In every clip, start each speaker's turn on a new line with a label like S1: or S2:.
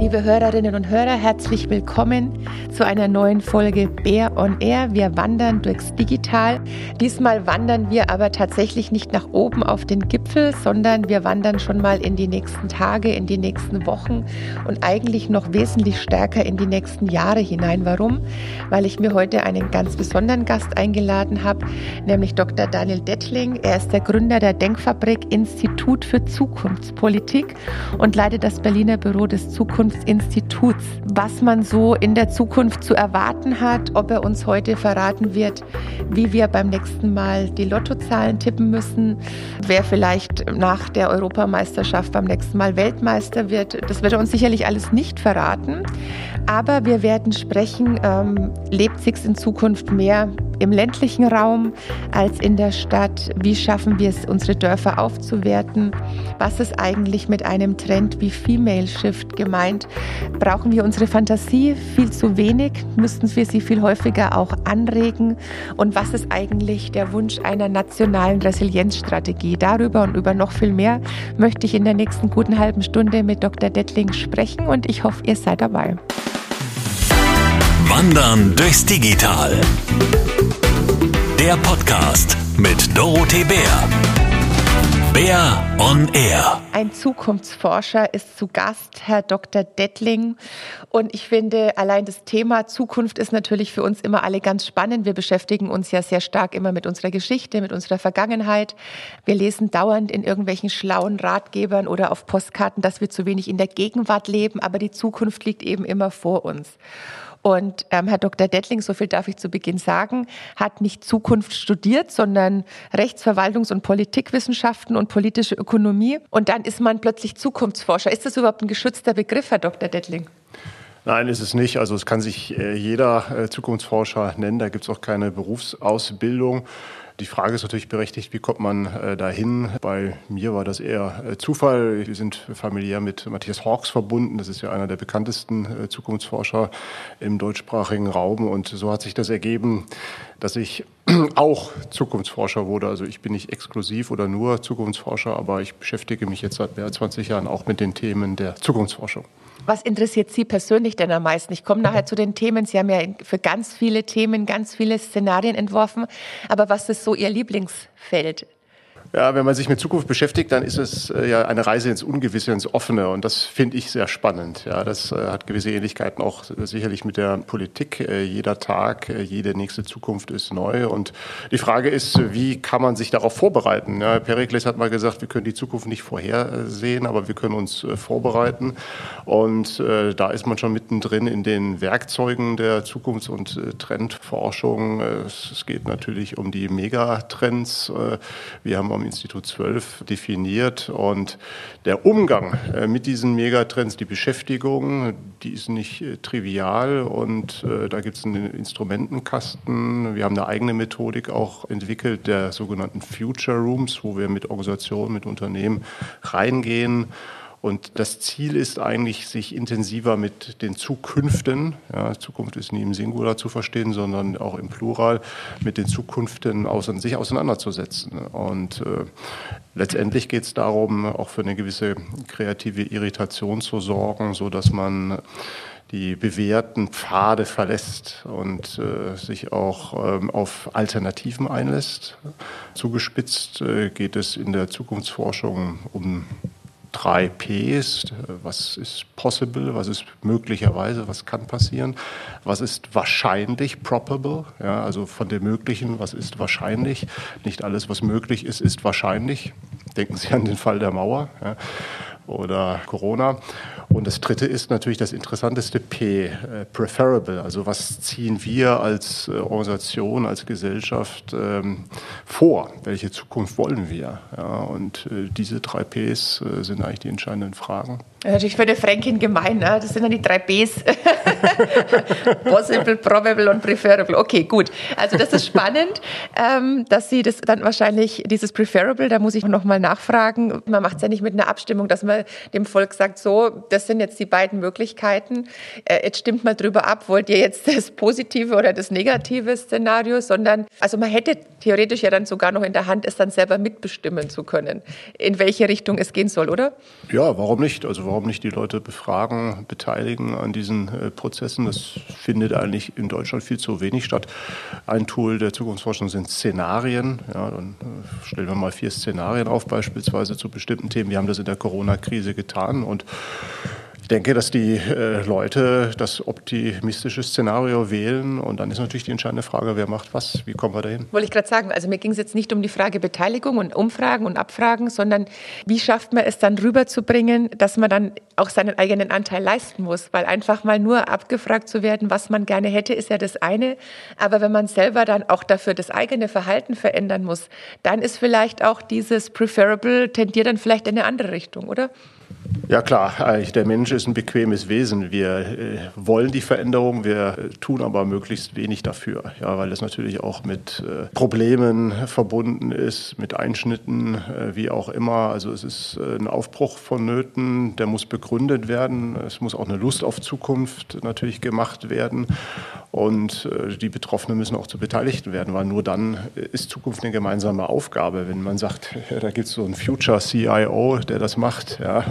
S1: Liebe Hörerinnen und Hörer, herzlich willkommen zu einer neuen Folge Bär on Air. Wir wandern durchs Digital. Diesmal wandern wir aber tatsächlich nicht nach oben auf den Gipfel, sondern wir wandern schon mal in die nächsten Tage, in die nächsten Wochen und eigentlich noch wesentlich stärker in die nächsten Jahre hinein. Warum? Weil ich mir heute einen ganz besonderen Gast eingeladen habe, nämlich Dr. Daniel Dettling. Er ist der Gründer der Denkfabrik Institut für Zukunftspolitik und leitet das Berliner Büro des Zukunfts Zukunftsinstituts, was man so in der Zukunft zu erwarten hat, ob er uns heute verraten wird, wie wir beim nächsten Mal die Lottozahlen tippen müssen, wer vielleicht nach der Europameisterschaft beim nächsten Mal Weltmeister wird. Das wird er uns sicherlich alles nicht verraten, aber wir werden sprechen, ähm, lebt sich in Zukunft mehr im ländlichen Raum als in der Stadt? Wie schaffen wir es, unsere Dörfer aufzuwerten? Was ist eigentlich mit einem Trend wie Female Shift gemeint? Brauchen wir unsere Fantasie viel zu wenig? Müssten wir sie viel häufiger auch anregen? Und was ist eigentlich der Wunsch einer nationalen Resilienzstrategie? Darüber und über noch viel mehr möchte ich in der nächsten guten halben Stunde mit Dr. Dettling sprechen und ich hoffe, ihr seid dabei.
S2: Wandern durchs Digital. Der Podcast mit Dorothee Bär. Bär on Air.
S1: Ein Zukunftsforscher ist zu Gast, Herr Dr. Dettling. Und ich finde, allein das Thema Zukunft ist natürlich für uns immer alle ganz spannend. Wir beschäftigen uns ja sehr stark immer mit unserer Geschichte, mit unserer Vergangenheit. Wir lesen dauernd in irgendwelchen schlauen Ratgebern oder auf Postkarten, dass wir zu wenig in der Gegenwart leben, aber die Zukunft liegt eben immer vor uns. Und ähm, Herr Dr. Dettling, so viel darf ich zu Beginn sagen, hat nicht Zukunft studiert, sondern Rechtsverwaltungs- und Politikwissenschaften und politische Ökonomie. Und dann ist man plötzlich Zukunftsforscher. Ist das überhaupt ein geschützter Begriff, Herr Dr. Dettling?
S3: Nein, ist es nicht. Also es kann sich äh, jeder äh, Zukunftsforscher nennen. Da gibt es auch keine Berufsausbildung. Die Frage ist natürlich berechtigt, wie kommt man äh, dahin? Bei mir war das eher äh, Zufall. Wir sind familiär mit Matthias Hawks verbunden. Das ist ja einer der bekanntesten äh, Zukunftsforscher im deutschsprachigen Raum. Und so hat sich das ergeben, dass ich auch Zukunftsforscher wurde. Also ich bin nicht exklusiv oder nur Zukunftsforscher, aber ich beschäftige mich jetzt seit mehr als 20 Jahren auch mit den Themen der Zukunftsforschung.
S1: Was interessiert Sie persönlich denn am meisten? Ich komme nachher zu den Themen. Sie haben ja für ganz viele Themen ganz viele Szenarien entworfen. Aber was ist so Ihr Lieblingsfeld?
S3: Ja, wenn man sich mit Zukunft beschäftigt, dann ist es äh, ja eine Reise ins Ungewisse, ins Offene. Und das finde ich sehr spannend. Ja, das äh, hat gewisse Ähnlichkeiten auch sicherlich mit der Politik. Äh, jeder Tag, jede nächste Zukunft ist neu. Und die Frage ist, wie kann man sich darauf vorbereiten? Ja, Perikles hat mal gesagt, wir können die Zukunft nicht vorhersehen, aber wir können uns vorbereiten. Und äh, da ist man schon mittendrin in den Werkzeugen der Zukunfts- und äh, Trendforschung. Es, geht natürlich um die Megatrends. wir haben Institut 12 definiert. Und der Umgang äh, mit diesen Megatrends, die Beschäftigung, die ist nicht äh, trivial. Und äh, da gibt es einen Instrumentenkasten. Wir haben eine eigene Methodik auch entwickelt, der sogenannten Future Rooms, wo wir mit Organisationen, mit Unternehmen reingehen und das Ziel ist eigentlich, sich intensiver mit den Zukünften, ja, Zukunft ist nie im Singular zu verstehen, sondern auch im Plural, mit den Zukünften aus, sich auseinanderzusetzen. Und äh, letztendlich geht es darum, auch für eine gewisse kreative Irritation zu sorgen, so dass man die bewährten Pfade verlässt und äh, sich auch ähm, auf Alternativen einlässt. Zugespitzt äh, geht es in der Zukunftsforschung um drei Ps. Was ist possible? Was ist möglicherweise? Was kann passieren? Was ist wahrscheinlich probable? Ja, also von dem Möglichen, was ist wahrscheinlich? Nicht alles, was möglich ist, ist wahrscheinlich. Denken Sie an den Fall der Mauer. Ja oder Corona. Und das dritte ist natürlich das interessanteste P, äh, preferable. Also was ziehen wir als äh, Organisation, als Gesellschaft ähm, vor? Welche Zukunft wollen wir? Ja, und äh, diese drei Ps äh, sind eigentlich die entscheidenden Fragen.
S1: Natürlich für die Fränkin gemein, ne? das sind dann die drei Bs. Possible, probable und preferable. Okay, gut. Also das ist spannend, ähm, dass Sie das dann wahrscheinlich, dieses preferable, da muss ich nochmal nachfragen. Man macht es ja nicht mit einer Abstimmung, dass man dem Volk sagt, so, das sind jetzt die beiden Möglichkeiten. Äh, jetzt stimmt mal drüber ab, wollt ihr jetzt das positive oder das negative Szenario, sondern, also man hätte theoretisch ja dann sogar noch in der Hand, es dann selber mitbestimmen zu können, in welche Richtung es gehen soll, oder?
S3: Ja, warum nicht? Also warum nicht die Leute befragen, beteiligen an diesen äh, Prozessen? Das findet eigentlich in Deutschland viel zu wenig statt. Ein Tool der Zukunftsforschung sind Szenarien. Ja, dann äh, stellen wir mal vier Szenarien auf, beispielsweise zu bestimmten Themen. Wir haben das in der Corona-Krise getan und denke, dass die äh, Leute das optimistische Szenario wählen und dann ist natürlich die entscheidende Frage, wer macht was, wie kommen wir dahin?
S1: Wollte ich gerade sagen, also mir ging es jetzt nicht um die Frage Beteiligung und Umfragen und Abfragen, sondern wie schafft man es dann rüberzubringen, dass man dann auch seinen eigenen Anteil leisten muss, weil einfach mal nur abgefragt zu werden, was man gerne hätte, ist ja das eine, aber wenn man selber dann auch dafür das eigene Verhalten verändern muss, dann ist vielleicht auch dieses preferable tendiert dann vielleicht in eine andere Richtung, oder?
S3: Ja klar, der Mensch ist ein bequemes Wesen. Wir äh, wollen die Veränderung, wir äh, tun aber möglichst wenig dafür, ja, weil es natürlich auch mit äh, Problemen verbunden ist, mit Einschnitten, wie auch immer. Also es ist ein Aufbruch vonnöten, der muss begründet werden. Es muss auch eine Lust auf Zukunft natürlich gemacht werden. Und die Betroffenen müssen auch zu Beteiligten werden, weil nur dann ist Zukunft eine gemeinsame Aufgabe. Wenn man sagt, da gibt es so einen Future CIO, der das macht, ja,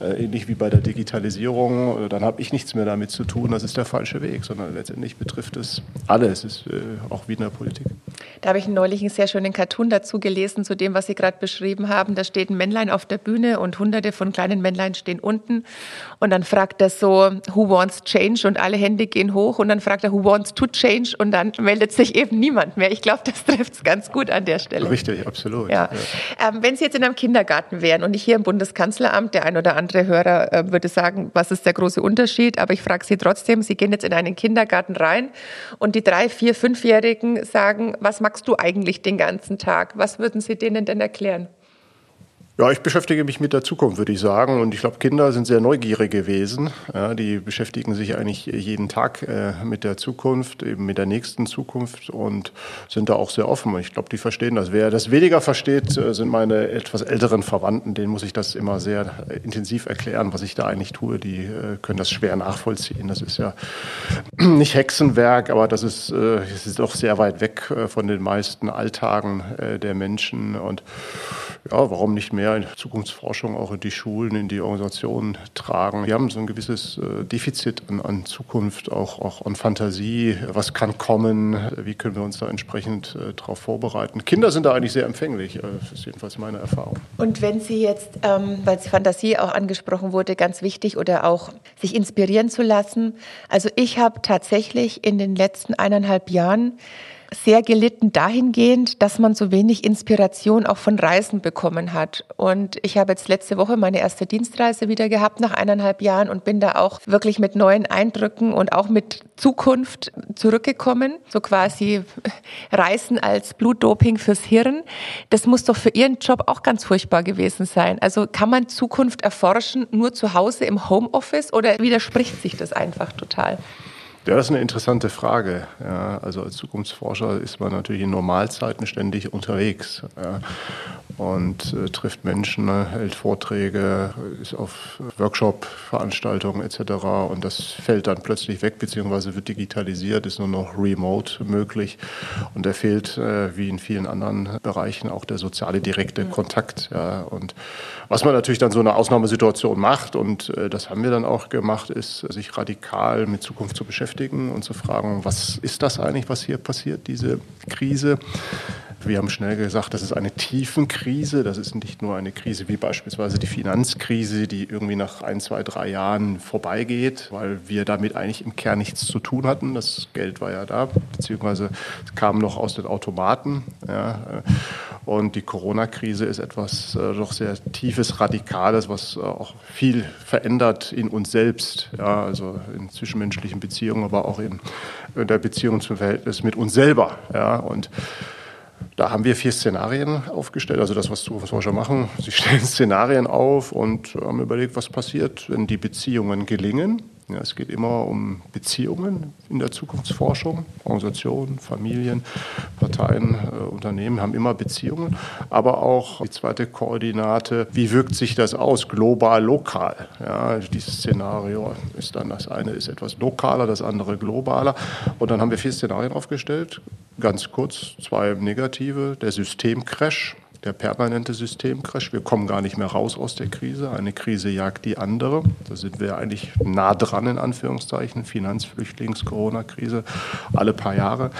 S3: äh, ähnlich wie bei der Digitalisierung, äh, dann habe ich nichts mehr damit zu tun, das ist der falsche Weg, sondern letztendlich betrifft es alle. Es ist äh, auch wie in der Politik.
S1: Da habe ich neulich einen sehr schönen Cartoon dazu gelesen, zu dem, was Sie gerade beschrieben haben. Da steht ein Männlein auf der Bühne und hunderte von kleinen Männlein stehen unten. Und dann fragt er so, who wants change? Und alle Hände gehen hoch. Und dann fragt er, who wants to change? Und dann meldet sich eben niemand mehr. Ich glaube, das trifft es ganz gut an der Stelle.
S3: Richtig, absolut.
S1: Ja. ja. Ähm, wenn Sie jetzt in einem Kindergarten wären und nicht hier im Bundeskanzleramt, der ein oder andere Hörer äh, würde sagen, was ist der große Unterschied? Aber ich frage Sie trotzdem, Sie gehen jetzt in einen Kindergarten rein und die drei, vier, fünfjährigen sagen, was magst du eigentlich den ganzen Tag? Was würden Sie denen denn erklären?
S3: Ja, ich beschäftige mich mit der Zukunft, würde ich sagen. Und ich glaube, Kinder sind sehr neugierig gewesen. Ja, die beschäftigen sich eigentlich jeden Tag äh, mit der Zukunft, eben mit der nächsten Zukunft und sind da auch sehr offen. Und ich glaube, die verstehen das. Wer das weniger versteht, äh, sind meine etwas älteren Verwandten. Denen muss ich das immer sehr äh, intensiv erklären, was ich da eigentlich tue. Die äh, können das schwer nachvollziehen. Das ist ja nicht Hexenwerk, aber das ist, äh, das ist doch sehr weit weg von den meisten Alltagen der Menschen. Und ja, warum nicht mehr in Zukunftsforschung auch in die Schulen, in die Organisationen tragen? Wir haben so ein gewisses äh, Defizit an, an Zukunft, auch, auch an Fantasie. Was kann kommen? Wie können wir uns da entsprechend äh, darauf vorbereiten? Kinder sind da eigentlich sehr empfänglich. Äh, das ist jedenfalls meine Erfahrung.
S1: Und wenn Sie jetzt, ähm, weil Fantasie auch angesprochen wurde, ganz wichtig oder auch sich inspirieren zu lassen. Also ich habe tatsächlich in den letzten eineinhalb Jahren sehr gelitten dahingehend, dass man so wenig Inspiration auch von Reisen bekommen hat. Und ich habe jetzt letzte Woche meine erste Dienstreise wieder gehabt nach eineinhalb Jahren und bin da auch wirklich mit neuen Eindrücken und auch mit Zukunft zurückgekommen. So quasi Reisen als Blutdoping fürs Hirn. Das muss doch für Ihren Job auch ganz furchtbar gewesen sein. Also kann man Zukunft erforschen nur zu Hause im Homeoffice oder widerspricht sich das einfach total?
S3: Ja, das ist eine interessante Frage. Ja, also als Zukunftsforscher ist man natürlich in Normalzeiten ständig unterwegs ja, und äh, trifft Menschen, ne, hält Vorträge, ist auf Workshop-Veranstaltungen etc. Und das fällt dann plötzlich weg, beziehungsweise wird digitalisiert, ist nur noch remote möglich. Und da fehlt, äh, wie in vielen anderen Bereichen, auch der soziale direkte Kontakt. Ja. Und was man natürlich dann so eine Ausnahmesituation macht, und äh, das haben wir dann auch gemacht, ist, sich radikal mit Zukunft zu beschäftigen und zu fragen, was ist das eigentlich, was hier passiert, diese Krise. Wir haben schnell gesagt, das ist eine Tiefenkrise. Das ist nicht nur eine Krise wie beispielsweise die Finanzkrise, die irgendwie nach ein, zwei, drei Jahren vorbeigeht, weil wir damit eigentlich im Kern nichts zu tun hatten. Das Geld war ja da, beziehungsweise es kam noch aus den Automaten. Ja. Und die Corona-Krise ist etwas äh, doch sehr tiefes, radikales, was äh, auch viel verändert in uns selbst, ja, also in zwischenmenschlichen Beziehungen, aber auch in, in der Beziehung zum Verhältnis mit uns selber. Ja. Und da haben wir vier Szenarien aufgestellt, also das, was Zukunftsforscher machen. Sie stellen Szenarien auf und haben überlegt, was passiert, wenn die Beziehungen gelingen Ja, es geht immer um Beziehungen in der Zukunftsforschung. Organisationen, Familien, Parteien, äh, Unternehmen haben immer Beziehungen. Aber auch die zweite Koordinate, wie wirkt sich das aus, global, lokal? Ja, dieses Szenario ist dann, das eine ist etwas lokaler, das andere globaler. Und dann haben wir vier Szenarien aufgestellt. Ganz kurz, zwei negative, der Systemcrash der permanente Systemcrash. Wir kommen gar nicht mehr raus aus der Krise. Eine Krise jagt die andere. Da sind wir eigentlich nah dran, in Anführungszeichen. Finanzflüchtlings-, Corona-Krise alle paar Jahre.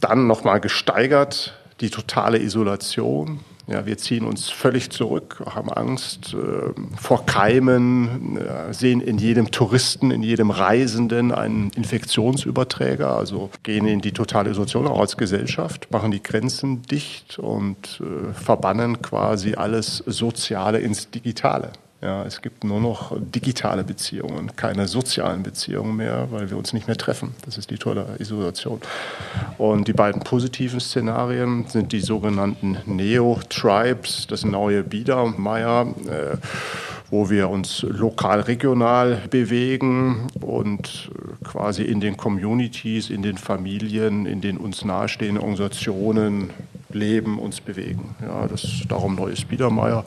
S3: Dann nochmal gesteigert die totale Isolation, ja, wir ziehen uns völlig zurück, haben Angst äh, vor Keimen, äh, sehen in jedem Touristen, in jedem Reisenden einen Infektionsüberträger, also gehen in die totale Isolation auch als Gesellschaft, machen die Grenzen dicht und äh, verbannen quasi alles Soziale ins Digitale. Ja, es gibt nur noch digitale Beziehungen, keine sozialen Beziehungen mehr, weil wir uns nicht mehr treffen. Das ist die tolle Isolation. Und die beiden positiven Szenarien sind die sogenannten Neo-Tribes, das neue Biedermeier, äh, wo wir uns lokal, regional bewegen und äh, quasi in den Communities, in den Familien, in den uns nahestehenden Organisationen leben, uns bewegen. Ja, das darum neues Biedermeier.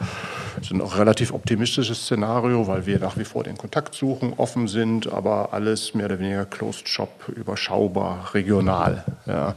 S3: Das ist ein relativ optimistisches Szenario, weil wir nach wie vor den Kontakt suchen, offen sind, aber alles mehr oder weniger Closed Shop, überschaubar, regional. Ja.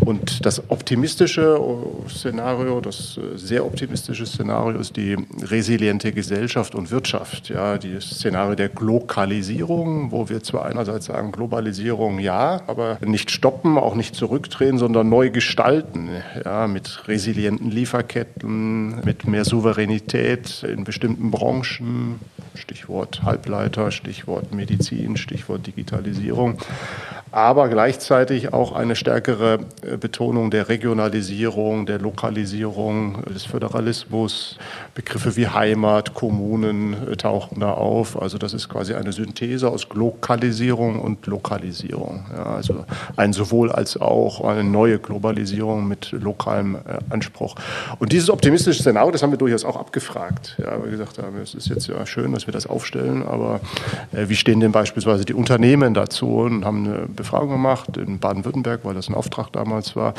S3: Und das optimistische Szenario, das sehr optimistische Szenario ist die resiliente Gesellschaft und Wirtschaft. Ja, das Szenario der Glokalisierung, wo wir zwar einerseits sagen, Globalisierung ja, aber nicht stoppen, auch nicht zurückdrehen, sondern neu gestalten. Ja, mit resilienten Lieferketten, mit mehr Souveränität in bestimmten Branchen, Stichwort Halbleiter, Stichwort Medizin, Stichwort Digitalisierung aber gleichzeitig auch eine stärkere äh, Betonung der Regionalisierung, der Lokalisierung, des Föderalismus. Begriffe wie Heimat, Kommunen äh, tauchen da auf. Also das ist quasi eine Synthese aus Lokalisierung und Lokalisierung. Ja, also ein sowohl als auch eine neue Globalisierung mit lokalem äh, Anspruch. Und dieses optimistische Szenario, das haben wir durchaus auch abgefragt. Ja, wir gesagt haben, es ist jetzt ja schön, dass wir das aufstellen, aber äh, wie stehen denn beispielsweise die Unternehmen dazu und haben eine Befragung gemacht in Baden-Württemberg, weil das ein Auftrag damals war.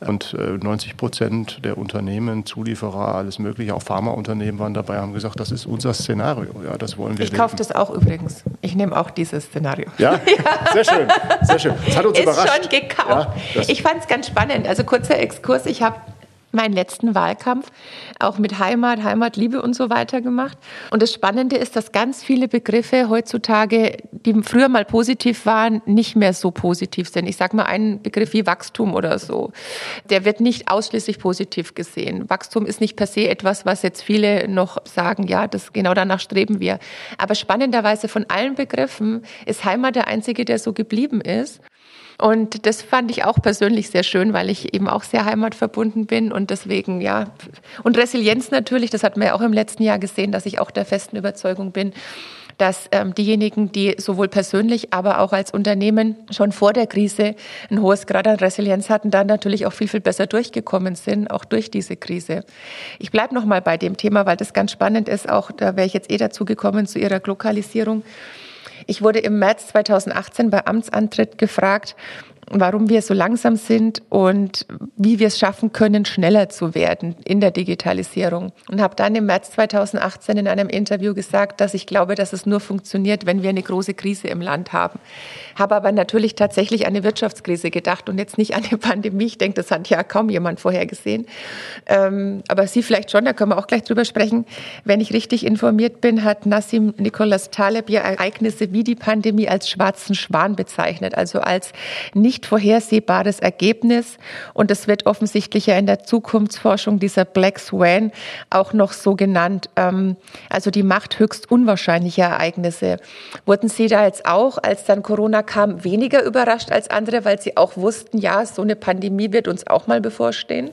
S3: Und 90 äh, Prozent der Unternehmen, Zulieferer, alles Mögliche, auch Pharmaunternehmen waren dabei, haben gesagt, das ist unser Szenario. Ja, das wollen wir.
S1: Ich kaufe das auch übrigens. Ich nehme auch dieses Szenario.
S3: Ja, ja. sehr schön, sehr schön.
S1: Das hat uns ist überrascht. schon gekauft. Ja, ich fand es ganz spannend. Also kurzer Exkurs. Ich habe meinen letzten Wahlkampf auch mit Heimat, Heimatliebe und so weiter gemacht. Und das Spannende ist, dass ganz viele Begriffe heutzutage, die früher mal positiv waren, nicht mehr so positiv sind. Ich sage mal einen Begriff wie Wachstum oder so. Der wird nicht ausschließlich positiv gesehen. Wachstum ist nicht per se etwas, was jetzt viele noch sagen, ja, das genau danach streben wir. Aber spannenderweise von allen Begriffen ist Heimat der einzige, der so geblieben ist. Und das fand ich auch persönlich sehr schön, weil ich eben auch sehr heimatverbunden bin und deswegen, ja. Und Resilienz natürlich, das hat man ja auch im letzten Jahr gesehen, dass ich auch der festen Überzeugung bin, dass ähm, diejenigen, die sowohl persönlich, aber auch als Unternehmen schon vor der Krise ein hohes Grad an Resilienz hatten, dann natürlich auch viel, viel besser durchgekommen sind, auch durch diese Krise. Ich bleibe noch mal bei dem Thema, weil das ganz spannend ist. Auch da wäre ich jetzt eh dazu gekommen zu Ihrer Lokalisierung. Ich wurde im März 2018 bei Amtsantritt gefragt, warum wir so langsam sind und wie wir es schaffen können, schneller zu werden in der Digitalisierung. Und habe dann im März 2018 in einem Interview gesagt, dass ich glaube, dass es nur funktioniert, wenn wir eine große Krise im Land haben. Habe aber natürlich tatsächlich an eine Wirtschaftskrise gedacht und jetzt nicht an eine Pandemie. Ich denke, das hat ja kaum jemand vorher gesehen. Ähm, aber Sie vielleicht schon, da können wir auch gleich drüber sprechen. Wenn ich richtig informiert bin, hat Nassim Nicholas Taleb ja Ereignisse wie die Pandemie als schwarzen Schwan bezeichnet, also als nicht nicht vorhersehbares Ergebnis. Und es wird offensichtlich ja in der Zukunftsforschung dieser Black Swan auch noch so genannt. Ähm, also die Macht höchst unwahrscheinlicher Ereignisse. Wurden Sie da jetzt auch, als dann Corona kam, weniger überrascht als andere, weil Sie auch wussten, ja, so eine Pandemie wird uns auch mal bevorstehen?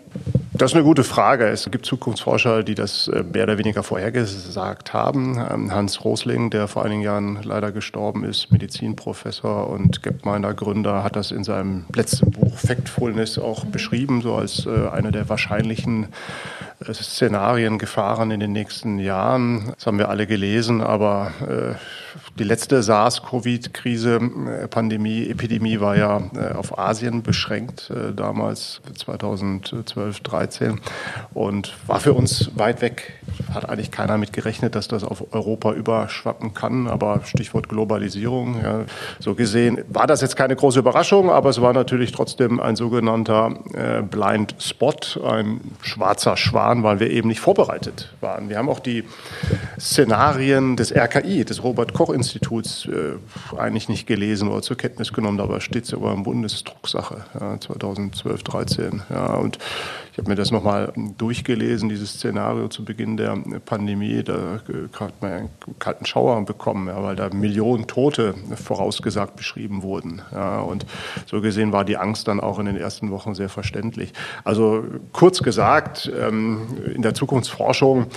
S3: Das ist eine gute Frage. Es gibt Zukunftsforscher, die das äh, mehr oder weniger vorhergesagt haben. Ähm, Hans Rosling, der vor einigen Jahren leider gestorben ist, Medizinprofessor und Gapminder Gründer, hat das in seinem letzten Buch Factfulness auch beschrieben, so als äh, eine der wahrscheinlichen Szenarien, Gefahren in den nächsten Jahren. Das haben wir alle gelesen, aber die letzte SARS-Covid-Krise, äh, Pandemie, Epidemie war ja äh, auf Asien beschränkt, äh, damals 2012, 13 und war für uns weit weg. Hat eigentlich keiner mit gerechnet, dass das auf Europa überschwappen kann, aber Stichwort Globalisierung. Ja. So gesehen war das jetzt keine große Überraschung, aber es war natürlich trotzdem ein sogenannter äh, Blind Spot, ein schwarzer Schwan, weil wir eben nicht vorbereitet waren. Wir haben auch die Szenarien des RKI, des Robert Koch Instituts, äh, eigentlich nicht gelesen oder zur Kenntnis genommen. Dabei steht es sogar in Bundesdrucksache ja, 2012, 13. Ja, und ich habe mir das nochmal durchgelesen, dieses Szenario zu Beginn der Pandemie. Da hat man einen kalten Schauer bekommen, ja, weil da Millionen Tote vorausgesagt beschrieben wurden. Ja, und so gesehen war die Angst dann auch in den ersten Wochen sehr verständlich. Also kurz gesagt, ähm, in der Zukunftsforschung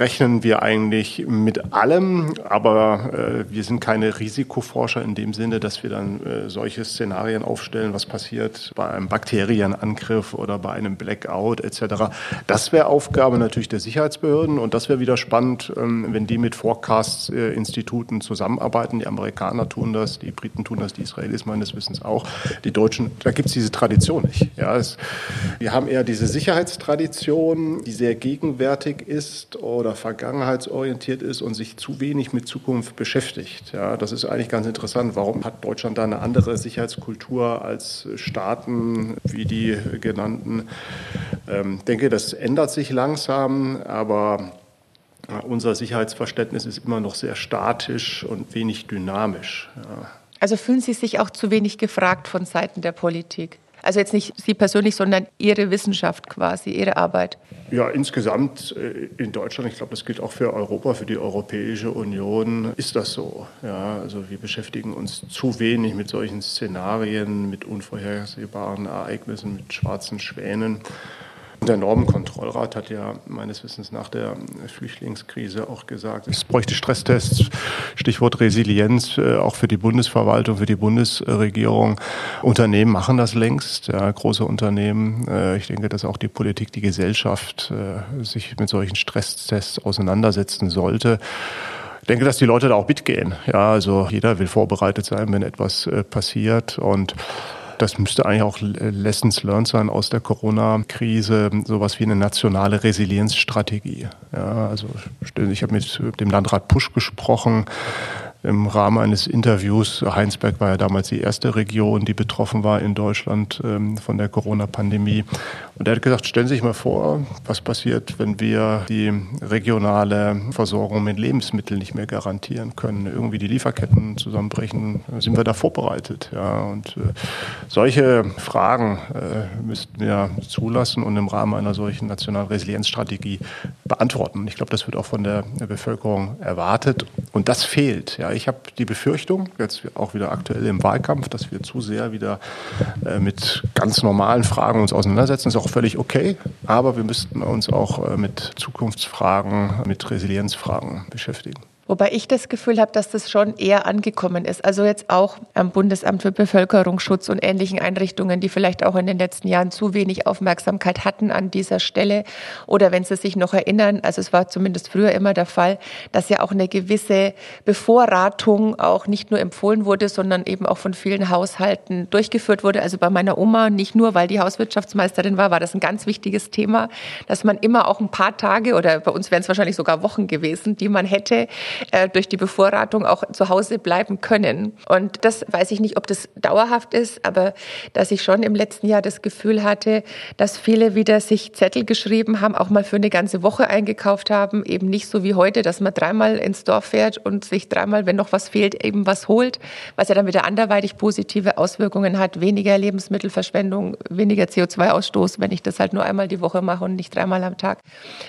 S3: rechnen wir eigentlich mit allem, aber äh, wir sind keine Risikoforscher in dem Sinne, dass wir dann äh, solche Szenarien aufstellen, was passiert bei einem Bakterienangriff oder bei einem Blackout Out etc. Das wäre Aufgabe natürlich der Sicherheitsbehörden und das wäre wieder spannend, ähm, wenn die mit Forecast-Instituten zusammenarbeiten. Die Amerikaner tun das, die Briten tun das, die Israelis meines Wissens auch. Die Deutschen, da gibt es diese Tradition nicht. Ja, es, wir haben eher diese Sicherheitstradition, die sehr gegenwärtig ist oder vergangenheitsorientiert ist und sich zu wenig mit Zukunft beschäftigt. Ja, das ist eigentlich ganz interessant. Warum hat Deutschland da eine andere Sicherheitskultur als Staaten wie die genannten? Ich ähm, denke, das ändert sich langsam, aber äh, unser Sicherheitsverständnis ist immer noch sehr statisch und wenig dynamisch.
S1: Also fühlen Sie sich auch zu wenig gefragt von Seiten der Politik? Also jetzt nicht Sie persönlich, sondern Ihre Wissenschaft quasi, Ihre Arbeit.
S3: Ja, insgesamt äh, in Deutschland, ich glaube, das gilt auch für Europa, für die Europäische Union, ist das so. Ja, also wir beschäftigen uns zu wenig mit solchen Szenarien, mit unvorhersehbaren Ereignissen, mit schwarzen Schwänen. Der Normenkontrollrat hat ja meines Wissens nach der Flüchtlingskrise auch gesagt, es bräuchte Stresstests, Stichwort Resilienz, äh, auch für die Bundesverwaltung, für die Bundesregierung. Unternehmen machen das längst, ja, große Unternehmen. Äh, ich denke, dass auch die Politik, die Gesellschaft äh, sich mit solchen Stresstests auseinandersetzen sollte. Ich denke, dass die Leute da auch mitgehen. Ja, also jeder will vorbereitet sein, wenn etwas passiert und das müsste eigentlich auch Lessons learned sein aus der Corona-Krise, sowas wie eine nationale Resilienzstrategie. Ja, also ich habe mit dem Landrat Pusch gesprochen im Rahmen eines Interviews. Heinsberg war ja damals die erste Region, die betroffen war in Deutschland ähm, von der Corona-Pandemie. Und er hat gesagt, stellen Sie sich mal vor, was passiert, wenn wir die regionale Versorgung mit Lebensmitteln nicht mehr garantieren können, irgendwie die Lieferketten zusammenbrechen, sind wir da vorbereitet? Ja, und äh, solche Fragen äh, müssten wir zulassen und im Rahmen einer solchen nationalen Resilienzstrategie beantworten. Ich glaube, das wird auch von der Bevölkerung erwartet und das fehlt. Ja, ich habe die Befürchtung, jetzt auch wieder aktuell im Wahlkampf, dass wir zu sehr wieder äh, mit ganz normalen Fragen uns auseinandersetzen. Das ist auch völlig okay, aber wir müssten uns auch äh, mit Zukunftsfragen, mit Resilienzfragen beschäftigen.
S1: Wobei ich das Gefühl habe, dass das schon eher angekommen ist. Also jetzt auch am Bundesamt für Bevölkerungsschutz und ähnlichen Einrichtungen, die vielleicht auch in den letzten Jahren zu wenig Aufmerksamkeit hatten an dieser Stelle. Oder wenn Sie sich noch erinnern, also es war zumindest früher immer der Fall, dass ja auch eine gewisse Bevorratung auch nicht nur empfohlen wurde, sondern eben auch von vielen Haushalten durchgeführt wurde. Also bei meiner Oma, nicht nur weil die Hauswirtschaftsmeisterin war, war das ein ganz wichtiges Thema, dass man immer auch ein paar Tage oder bei uns wären es wahrscheinlich sogar Wochen gewesen, die man hätte, äh, durch die Bevorratung auch zu Hause bleiben können. Und das weiß ich nicht, ob das dauerhaft ist, aber dass ich schon im letzten Jahr das Gefühl hatte, dass viele wieder sich Zettel geschrieben haben, auch mal für eine ganze Woche eingekauft haben, eben nicht so wie heute, dass man dreimal ins Dorf fährt und sich dreimal, wenn noch was fehlt, eben was holt, was ja dann wieder anderweitig positive Auswirkungen hat, weniger Lebensmittelverschwendung, weniger CO2-Ausstoß, wenn ich das halt nur einmal die Woche mache und nicht dreimal am Tag.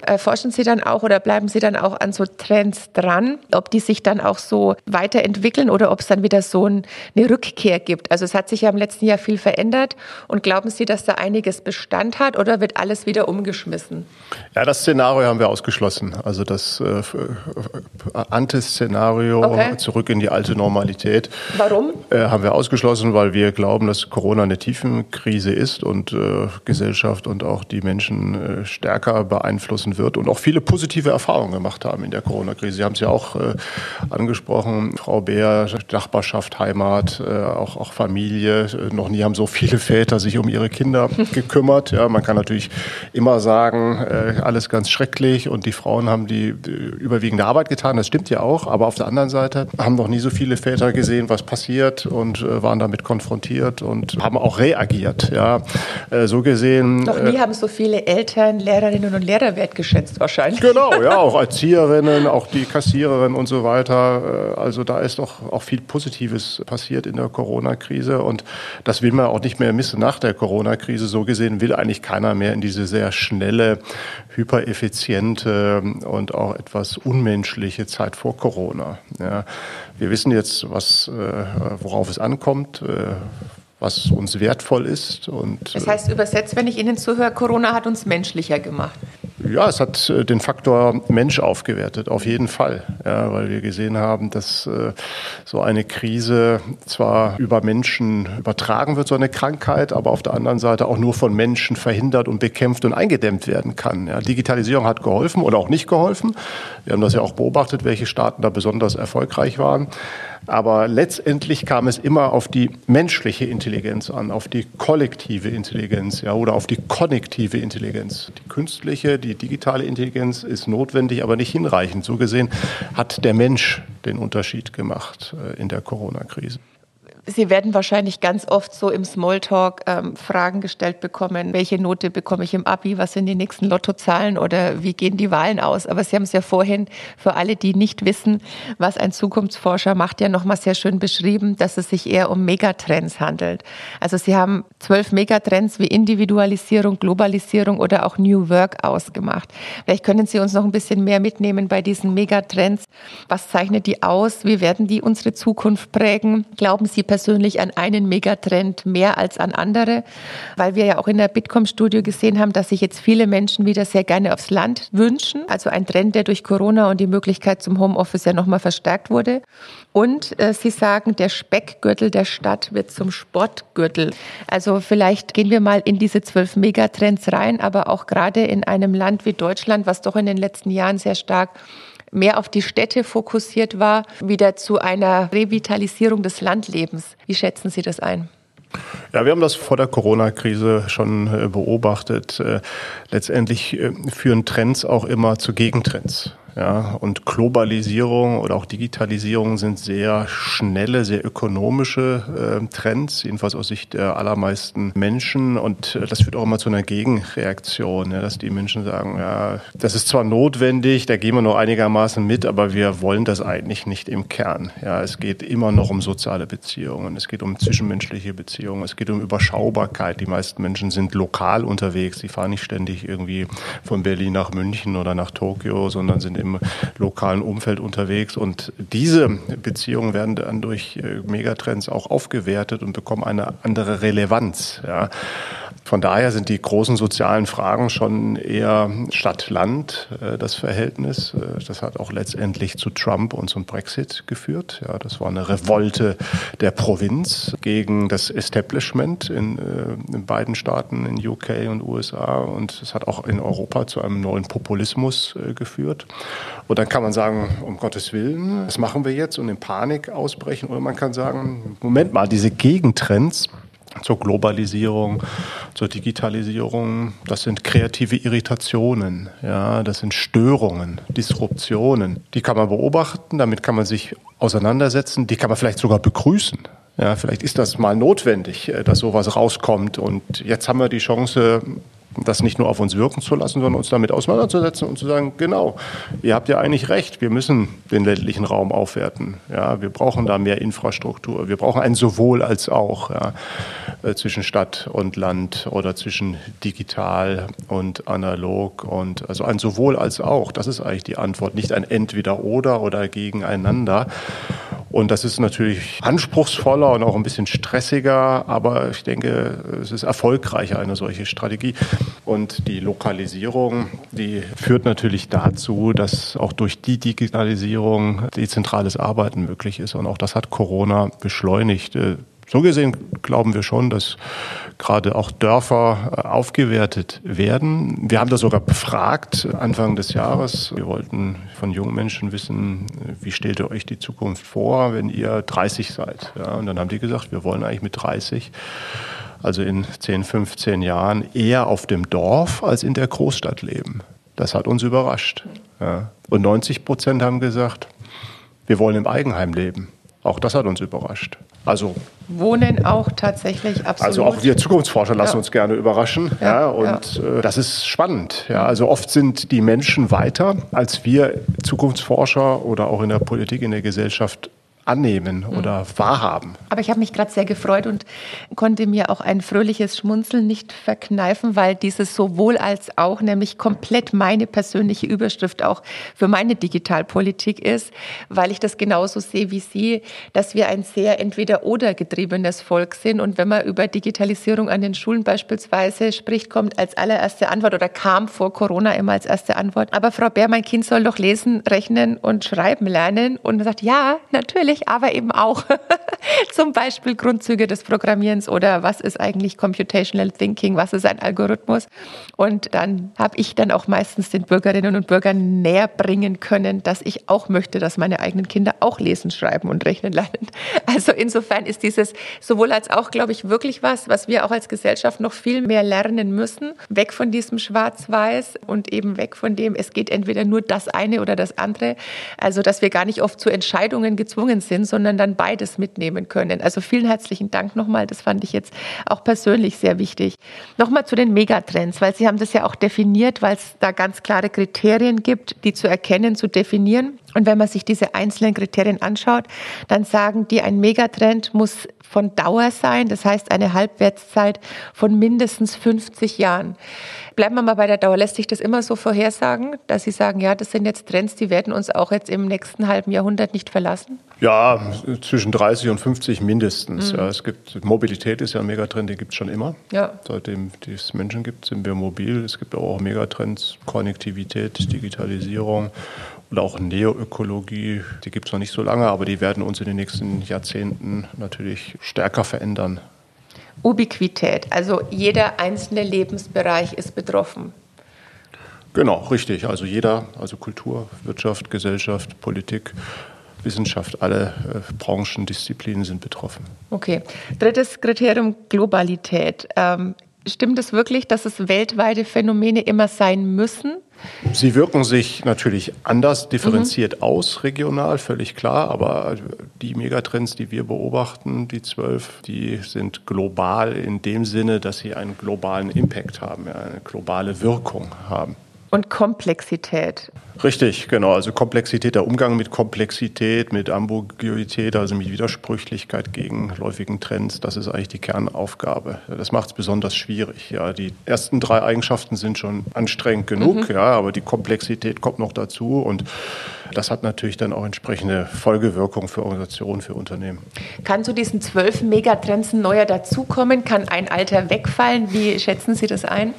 S1: Äh, forschen Sie dann auch oder bleiben Sie dann auch an so Trends dran? Ob die sich dann auch so weiterentwickeln oder ob es dann wieder so ein, eine Rückkehr gibt. Also es hat sich ja im letzten Jahr viel verändert und glauben Sie, dass da einiges Bestand hat oder wird alles wieder umgeschmissen?
S3: Ja, das Szenario haben wir ausgeschlossen. Also das äh, Anti-Szenario okay. zurück in die alte Normalität.
S1: Warum?
S3: Äh, haben wir ausgeschlossen, weil wir glauben, dass Corona eine Tiefenkrise ist und äh, Gesellschaft und auch die Menschen äh, stärker beeinflussen wird und auch viele positive Erfahrungen gemacht haben in der Corona-Krise. Sie haben es ja auch auch äh, angesprochen. Frau Bär, Nachbarschaft, Heimat, äh, auch, auch Familie. Äh, noch nie haben so viele Väter sich um ihre Kinder gekümmert. Ja, man kann natürlich immer sagen, äh, alles ganz schrecklich und die Frauen haben die, überwiegende Arbeit getan. Das stimmt ja auch. Aber auf der anderen Seite haben noch nie so viele Väter gesehen, was passiert und waren damit konfrontiert und haben auch reagiert. Ja, so gesehen.
S1: Noch nie haben so viele Eltern, Lehrerinnen und Lehrer wertgeschätzt wahrscheinlich.
S3: Genau, ja, auch Erzieherinnen, auch die Kassiererin und so weiter. Äh, also da ist doch auch viel Positives passiert in der Corona-Krise und das will man auch nicht mehr missen nach der Corona-Krise. So gesehen will eigentlich keiner mehr in diese sehr schnelle, hypereffiziente und auch etwas unmenschliche Zeit vor Corona. Ja, wir wissen jetzt, was, äh, worauf es ankommt, äh, was uns wertvoll ist. Und,
S1: das heißt übersetzt, wenn ich Ihnen zuhöre, Corona hat uns menschlicher gemacht.
S3: Ja, es hat äh, den Faktor Mensch aufgewertet, auf jeden Fall. Ja, weil wir gesehen haben, dass äh, so eine Krise zwar über Menschen übertragen wird, so eine Krankheit, aber auf der anderen Seite auch nur von Menschen verhindert und bekämpft und eingedämmt werden kann. Ja, Digitalisierung hat geholfen oder auch nicht geholfen. Wir haben das ja auch beobachtet, welche Staaten da besonders erfolgreich waren. Aber letztendlich kam es immer auf die menschliche Intelligenz an, auf die kollektive Intelligenz ja, oder auf die konnektive Intelligenz. Die künstliche, die digitale Intelligenz ist notwendig, aber nicht hinreichend. So gesehen hat der Mensch den Unterschied gemacht äh, in der Corona-Krise.
S1: Sie werden wahrscheinlich ganz oft so im Smalltalk ähm, Fragen gestellt bekommen. Welche Note bekomme ich im Abi? Was sind die nächsten Lottozahlen? Oder wie gehen die Wahlen aus? Aber Sie haben es ja vorhin für alle, die nicht wissen, was ein Zukunftsforscher macht, ja nochmal sehr schön beschrieben, dass es sich eher um Megatrends handelt. Also Sie haben zwölf Megatrends wie Individualisierung, Globalisierung oder auch New Work ausgemacht. Vielleicht können Sie uns noch ein bisschen mehr mitnehmen bei diesen Megatrends. Was zeichnet die aus? Wie werden die unsere Zukunft prägen? Glauben Sie persönlich, an einen Megatrend mehr als an andere, weil wir ja auch in der Bitkom-Studie gesehen haben, dass sich jetzt viele Menschen wieder sehr gerne aufs Land wünschen. Also ein Trend, der durch Corona und die Möglichkeit zum Homeoffice ja nochmal verstärkt wurde. Und äh, Sie sagen, der Speckgürtel der Stadt wird zum Sportgürtel. Also vielleicht gehen wir mal in diese zwölf Megatrends rein, aber auch gerade in einem Land wie Deutschland, was doch in den letzten Jahren sehr stark mehr auf die Städte fokussiert war, wieder zu einer Revitalisierung des Landlebens. Wie schätzen Sie das ein?
S3: Ja, wir haben das vor der Corona-Krise schon äh, beobachtet. Äh, letztendlich äh, führen Trends auch immer zu Gegentrends. Ja, und Globalisierung oder auch Digitalisierung sind sehr schnelle, sehr ökonomische äh, Trends, jedenfalls aus Sicht der allermeisten Menschen. Und äh, das führt auch immer zu einer Gegenreaktion, ja, dass die Menschen sagen, ja, das ist zwar notwendig, da gehen wir noch einigermaßen mit, aber wir wollen das eigentlich nicht im Kern. Ja, es geht immer noch um soziale Beziehungen, es geht um zwischenmenschliche Beziehungen, es geht um Überschaubarkeit. Die meisten Menschen sind lokal unterwegs, die fahren nicht ständig irgendwie von Berlin nach München oder nach Tokio, sondern sind im lokalen Umfeld unterwegs. Und diese Beziehungen werden dann durch äh, Megatrends auch aufgewertet und bekommen eine andere Relevanz. Ja. Von daher sind die großen sozialen Fragen schon eher Stadt-Land äh, das Verhältnis. Äh, das hat auch letztendlich zu Trump und zum Brexit geführt. Ja, das war eine Revolte der Provinz gegen das Establishment in, in beiden Staaten, in UK und USA. Und es hat auch in Europa zu einem neuen Populismus geführt. Und dann kann man sagen, um Gottes Willen, das machen wir jetzt und in Panik ausbrechen. Oder man kann sagen, Moment mal, diese Gegentrends, zur Globalisierung, zur Digitalisierung. Das sind kreative Irritationen, ja, das sind Störungen, Disruptionen. Die kann man beobachten, damit kann man sich auseinandersetzen, die kann man vielleicht sogar begrüßen. Ja, vielleicht ist das mal notwendig, äh, dass sowas rauskommt. Und jetzt haben wir die Chance, das nicht nur auf uns wirken zu lassen, sondern uns damit auseinanderzusetzen und zu sagen, genau, ihr habt ja eigentlich recht, wir müssen den ländlichen Raum aufwerten. Ja, wir brauchen da mehr Infrastruktur. Wir brauchen ein sowohl als auch ja, äh, zwischen Stadt und Land oder zwischen digital und analog und also ein sowohl als auch. Das ist eigentlich die Antwort, nicht ein entweder oder oder gegeneinander. Und das ist natürlich anspruchsvoller und auch ein bisschen stressiger, aber ich denke, es ist erfolgreicher, eine solche Strategie. Und die Lokalisierung, die führt natürlich dazu, dass auch durch die Digitalisierung dezentrales Arbeiten möglich ist. Und auch das hat Corona beschleunigt. Äh, so gesehen glauben wir schon, dass gerade auch Dörfer äh, aufgewertet werden. Wir haben das sogar befragt Anfang des Jahres. Wir wollten von jungen Menschen wissen, wie stellt ihr euch die Zukunft vor, wenn ihr 30 seid? Ja, und dann haben die gesagt, wir wollen eigentlich mit 30 also in 10, 15 Jahren, eher auf dem Dorf als in der Großstadt leben. Das hat uns überrascht. Ja. Und 90 Prozent haben gesagt, wir wollen im Eigenheim leben. Auch das hat uns überrascht.
S1: Also Wohnen auch tatsächlich absolut.
S3: Also auch wir Zukunftsforscher lassen ja. uns gerne überraschen. Ja, ja und ja. Äh, das ist spannend. Ja, also oft sind die Menschen weiter, als wir Zukunftsforscher oder auch in der Politik, in der Gesellschaft annehmen oder mhm. wahrhaben.
S1: Aber ich habe mich gerade sehr gefreut und konnte mir auch ein fröhliches Schmunzeln nicht verkneifen, weil dieses sowohl als auch nämlich komplett meine persönliche Überschrift auch für meine Digitalpolitik ist, weil ich das genauso sehe wie Sie, dass wir ein sehr entweder oder getriebenes Volk sind und wenn man über Digitalisierung an den Schulen beispielsweise spricht, kommt als allererste Antwort oder kam vor Corona immer als erste Antwort, aber Frau Bär, mein Kind soll doch lesen, rechnen und schreiben lernen und man sagt, ja, natürlich natürlich, aber eben auch zum Beispiel Grundzüge des Programmierens oder was ist eigentlich Computational Thinking, was ist ein Algorithmus. Und dann habe ich dann auch meistens den Bürgerinnen und Bürgern näher bringen können, dass ich auch möchte, dass meine eigenen Kinder auch lesen, schreiben und rechnen lernen. Also insofern ist dieses sowohl als auch, glaube ich, wirklich was, was wir auch als Gesellschaft noch viel mehr lernen müssen. Weg von diesem Schwarz-Weiß und eben weg von dem, es geht entweder nur das eine oder das andere. Also, dass wir gar nicht oft zu Entscheidungen gezwungen sind sondern dann beides mitnehmen können. Also vielen herzlichen Dank nochmal. Das fand ich jetzt auch persönlich sehr wichtig. Nochmal zu den Megatrends, weil Sie haben das ja auch definiert, weil es da ganz klare Kriterien gibt, die zu erkennen, zu definieren. Und wenn man sich diese einzelnen Kriterien anschaut, dann sagen die, ein Megatrend muss von Dauer sein, das heißt eine Halbwertszeit von mindestens 50 Jahren. Bleiben wir mal bei der Dauer. Lässt sich das immer so vorhersagen, dass Sie sagen, ja, das sind jetzt Trends, die werden uns auch jetzt im nächsten halben Jahrhundert nicht verlassen?
S3: Ja, zwischen 30 und 50 mindestens. Mhm. Ja, es gibt Mobilität ist ja ein Megatrend, den gibt es schon immer. Ja. Seitdem es Menschen gibt, sind wir mobil. Es gibt auch Megatrends, Konnektivität, Digitalisierung oder auch Neoökologie. Die gibt es noch nicht so lange, aber die werden uns in den nächsten Jahrzehnten natürlich stärker verändern.
S1: Ubiquität, also jeder einzelne Lebensbereich ist betroffen.
S3: Genau, richtig. Also jeder, also Kultur, Wirtschaft, Gesellschaft, Politik, Wissenschaft, alle äh, Branchen, Disziplinen sind betroffen.
S1: Okay. Drittes Kriterium, Globalität. Ähm, stimmt es wirklich, dass es weltweite Phänomene immer sein müssen?
S3: Sie wirken sich natürlich anders differenziert mhm. aus, regional, völlig klar. Aber die Megatrends, die wir beobachten, die zwölf, die sind global in dem Sinne, dass sie einen globalen Impact haben, eine globale Wirkung haben.
S1: Und Komplexität.
S3: Richtig, genau. Also Komplexität, der Umgang mit Komplexität, mit Ambiguität, also mit Widersprüchlichkeit gegen läufigen Trends, das ist eigentlich die Kernaufgabe. Das macht es besonders schwierig. Ja, die ersten drei Eigenschaften sind schon anstrengend genug, mhm. ja, aber die Komplexität kommt noch dazu und das hat natürlich dann auch entsprechende Folgewirkung für Organisationen, für Unternehmen.
S1: Kann zu diesen zwölf Megatrends ein neuer dazukommen? Kann ein alter wegfallen? Wie schätzen Sie das ein?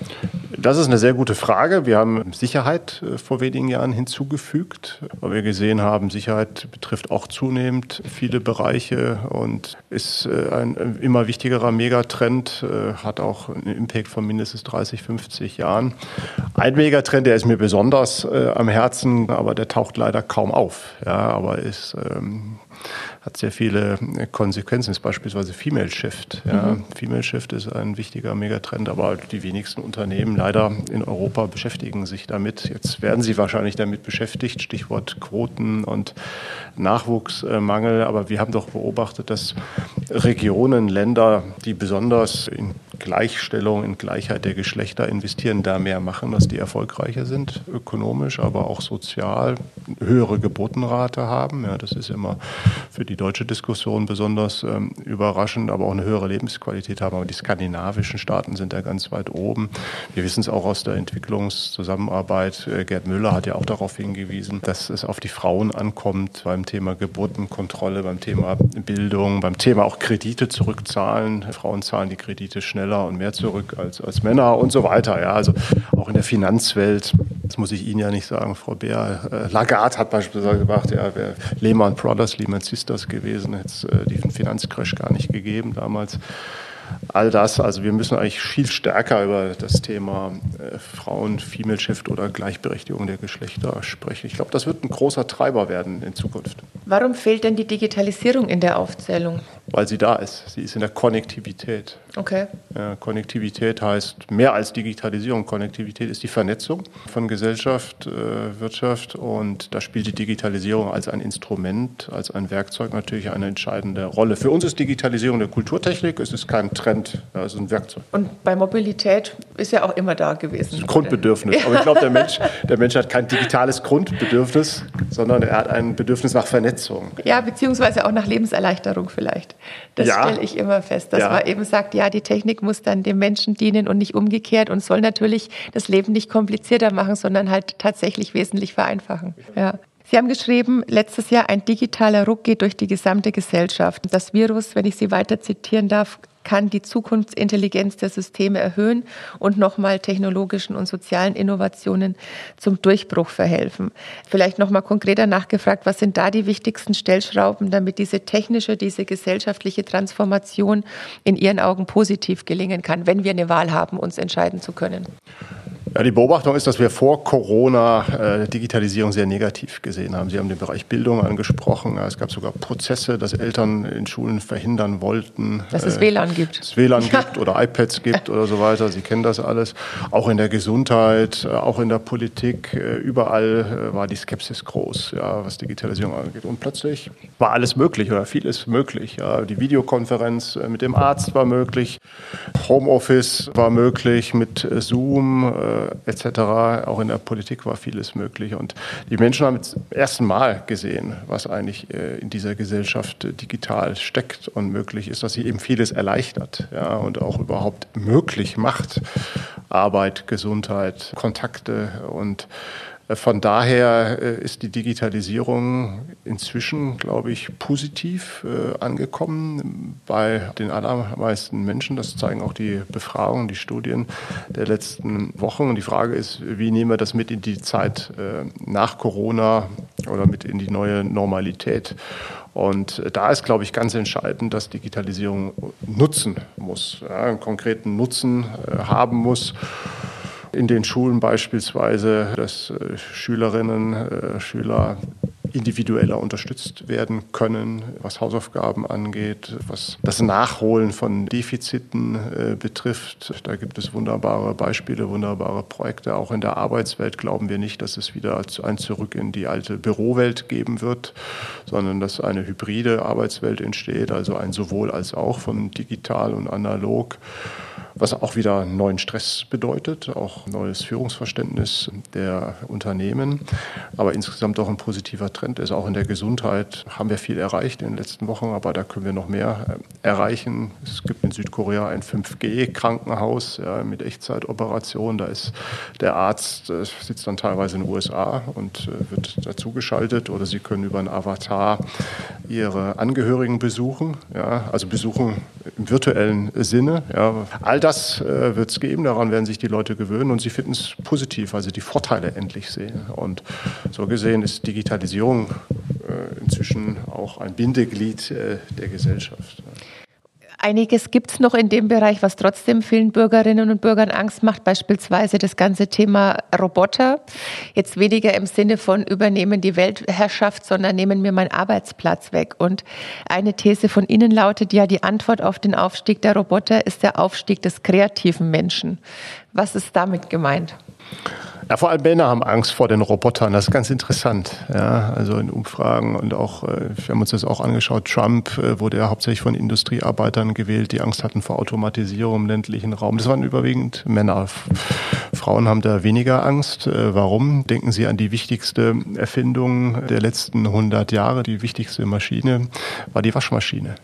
S3: Das ist eine sehr gute Frage. Wir haben Sicherheit äh, vor wenigen Jahren hinzugefügt, weil wir gesehen haben, Sicherheit betrifft auch zunehmend viele Bereiche und ist äh, ein immer wichtigerer Megatrend, äh, hat auch einen Impact von mindestens 30, 50 Jahren. Ein Megatrend, der ist mir besonders am Herzen, aber der taucht leider kaum auf. Ja, aber ist ähm, hat sehr viele Konsequenzen, ist beispielsweise Female Shift. Ja. Mhm. Female Shift ist ein wichtiger Megatrend, aber die wenigsten Unternehmen leider in Europa beschäftigen sich damit. Jetzt werden sie wahrscheinlich damit beschäftigt, Stichwort Quoten und Nachwuchsmangel, aber wir haben doch beobachtet, dass Regionen, Länder, die besonders in Gleichstellung, in Gleichheit der Geschlechter investieren, da mehr machen, dass die erfolgreicher sind, ökonomisch, aber auch sozial, höhere Geburtenrate haben. Ja, das ist immer für die deutsche Diskussion besonders ähm, überraschend, aber auch eine höhere Lebensqualität haben. Aber die skandinavischen Staaten sind da ganz weit oben. Wir wissen es auch aus der Entwicklungszusammenarbeit. Äh, Gerd Müller hat ja auch darauf hingewiesen, dass es auf die Frauen ankommt beim Thema Geburtenkontrolle, beim Thema Bildung, beim Thema auch Kredite zurückzahlen. Frauen zahlen die Kredite schneller und mehr zurück als, als Männer und so weiter. Ja, also auch in der Finanzwelt Das muss ich Ihnen ja nicht sagen, Frau Beer. Äh, Lagarde hat beispielsweise gesagt, ja, wäre Lehman Brothers, Lehman Sisters gewesen, hätte es äh, diesen Finanzcrash gar nicht gegeben damals all das. Also wir müssen eigentlich viel stärker über das Thema äh, Frauen, Female Shift oder Gleichberechtigung der Geschlechter sprechen. Ich glaube, das wird ein großer Treiber werden in Zukunft.
S1: Warum fehlt denn die Digitalisierung in der Aufzählung?
S3: Weil sie da ist. Sie ist in der Konnektivität.
S1: Okay.
S3: Ja, Konnektivität heißt mehr als Digitalisierung. Konnektivität ist die Vernetzung von Gesellschaft, äh, Wirtschaft und da spielt die Digitalisierung als ein Instrument, als ein Werkzeug natürlich eine entscheidende Rolle. Für uns ist Digitalisierung der Kulturtechnik. Es ist kein Trend, ja, ist ein Werkzeug.
S1: Und bei Mobilität ist ja auch immer da gewesen. Das ist
S3: ein Grundbedürfnis. Aber ich glaube, der Mensch, der Mensch hat kein digitales Grundbedürfnis, sondern er hat ein Bedürfnis nach Vernetzung.
S1: Ja, beziehungsweise auch nach Lebenserleichterung vielleicht. Das ja. stelle ich immer fest, dass ja. man eben sagt, ja, die Technik muss dann dem Menschen dienen und nicht umgekehrt und soll natürlich das Leben nicht komplizierter machen, sondern halt tatsächlich wesentlich vereinfachen. Ja. Sie haben geschrieben, letztes Jahr ein digitaler Ruck geht durch die gesamte Gesellschaft. Das Virus, wenn ich Sie weiter zitieren darf, kann die Zukunftsintelligenz der Systeme erhöhen und nochmal technologischen und sozialen Innovationen zum Durchbruch verhelfen. Vielleicht nochmal konkreter nachgefragt, was sind da die wichtigsten Stellschrauben, damit diese technische, diese gesellschaftliche Transformation in Ihren Augen positiv gelingen kann, wenn wir eine Wahl haben, uns entscheiden zu können?
S3: Ja, die Beobachtung ist, dass wir vor Corona äh, Digitalisierung sehr negativ gesehen haben. Sie haben den Bereich Bildung angesprochen. Es gab sogar Prozesse, dass Eltern in Schulen verhindern wollten.
S1: Dass es äh, WLAN gibt.
S3: Dass es WLAN ja. gibt oder iPads gibt oder so weiter. Sie kennen das alles. Auch in der Gesundheit, äh, auch in der Politik. Äh, überall war die Skepsis groß, ja, was Digitalisierung angeht. Und plötzlich war alles möglich oder vieles möglich. Ja. Die Videokonferenz mit dem Arzt war möglich. Homeoffice war möglich mit Zoom etc. Auch in der Politik war vieles möglich. Und die Menschen haben zum ersten Mal gesehen, was eigentlich äh, in dieser Gesellschaft äh, digital steckt und möglich ist, dass sie eben vieles erleichtert ja, und auch überhaupt möglich macht. Arbeit, Gesundheit, Kontakte und von daher äh, ist die Digitalisierung inzwischen, glaube ich, positiv äh, angekommen bei den allermeisten Menschen. Das zeigen auch die Befragungen, die Studien der letzten Wochen. Und die Frage ist, wie nehmen wir das mit in die Zeit äh, nach Corona oder mit in die neue Normalität? Und da ist, glaube ich, ganz entscheidend, dass Digitalisierung nutzen muss, ja, einen konkreten Nutzen haben muss in den Schulen beispielsweise, dass äh, Schülerinnen, äh, Schüler individueller unterstützt werden können, was Hausaufgaben angeht, was das Nachholen von Defiziten äh, betrifft. Da gibt es wunderbare Beispiele, wunderbare Projekte. Auch in der Arbeitswelt glauben wir nicht, dass es wieder ein Zurück in die alte Bürowelt geben wird, sondern dass eine hybride Arbeitswelt entsteht, also ein sowohl als auch von digital und analog was auch wieder neuen Stress bedeutet, auch neues Führungsverständnis der Unternehmen, aber insgesamt auch ein positiver Trend ist. Auch in der Gesundheit haben wir viel erreicht in den letzten Wochen, aber da können wir noch mehr äh, erreichen. Es gibt in Südkorea ein 5G-Krankenhaus ja, mit Echtzeitoperation. Da ist der Arzt, äh, sitzt dann teilweise in den USA und äh, wird dazugeschaltet oder Sie können über einen Avatar Ihre Angehörigen besuchen, ja, also besuchen im virtuellen Sinne. Ja. All das äh, wird es geben, daran werden sich die Leute gewöhnen und sie finden es positiv, weil sie die Vorteile endlich sehen. Und so gesehen ist Digitalisierung äh, inzwischen auch ein Bindeglied äh, der Gesellschaft.
S1: Einiges gibt es noch in dem Bereich, was trotzdem vielen Bürgerinnen und Bürgern Angst macht, beispielsweise das ganze Thema Roboter. Jetzt weniger im Sinne von übernehmen die Weltherrschaft, sondern nehmen mir meinen Arbeitsplatz weg. Und eine These von Ihnen lautet ja, die Antwort auf den Aufstieg der Roboter ist der Aufstieg des kreativen Menschen. Was ist damit gemeint?
S3: Ja, vor allem Männer haben Angst vor den Robotern. Das ist ganz interessant. Ja, also in Umfragen und auch, äh, wir haben uns das auch angeschaut, Trump äh, wurde ja hauptsächlich von Industriearbeitern gewählt, die Angst hatten vor Automatisierung im ländlichen Raum. Das waren überwiegend Männer. Frauen haben da weniger Angst. Äh, warum? Denken Sie an die wichtigste Erfindung der letzten 100 Jahre. Die wichtigste Maschine war die Waschmaschine.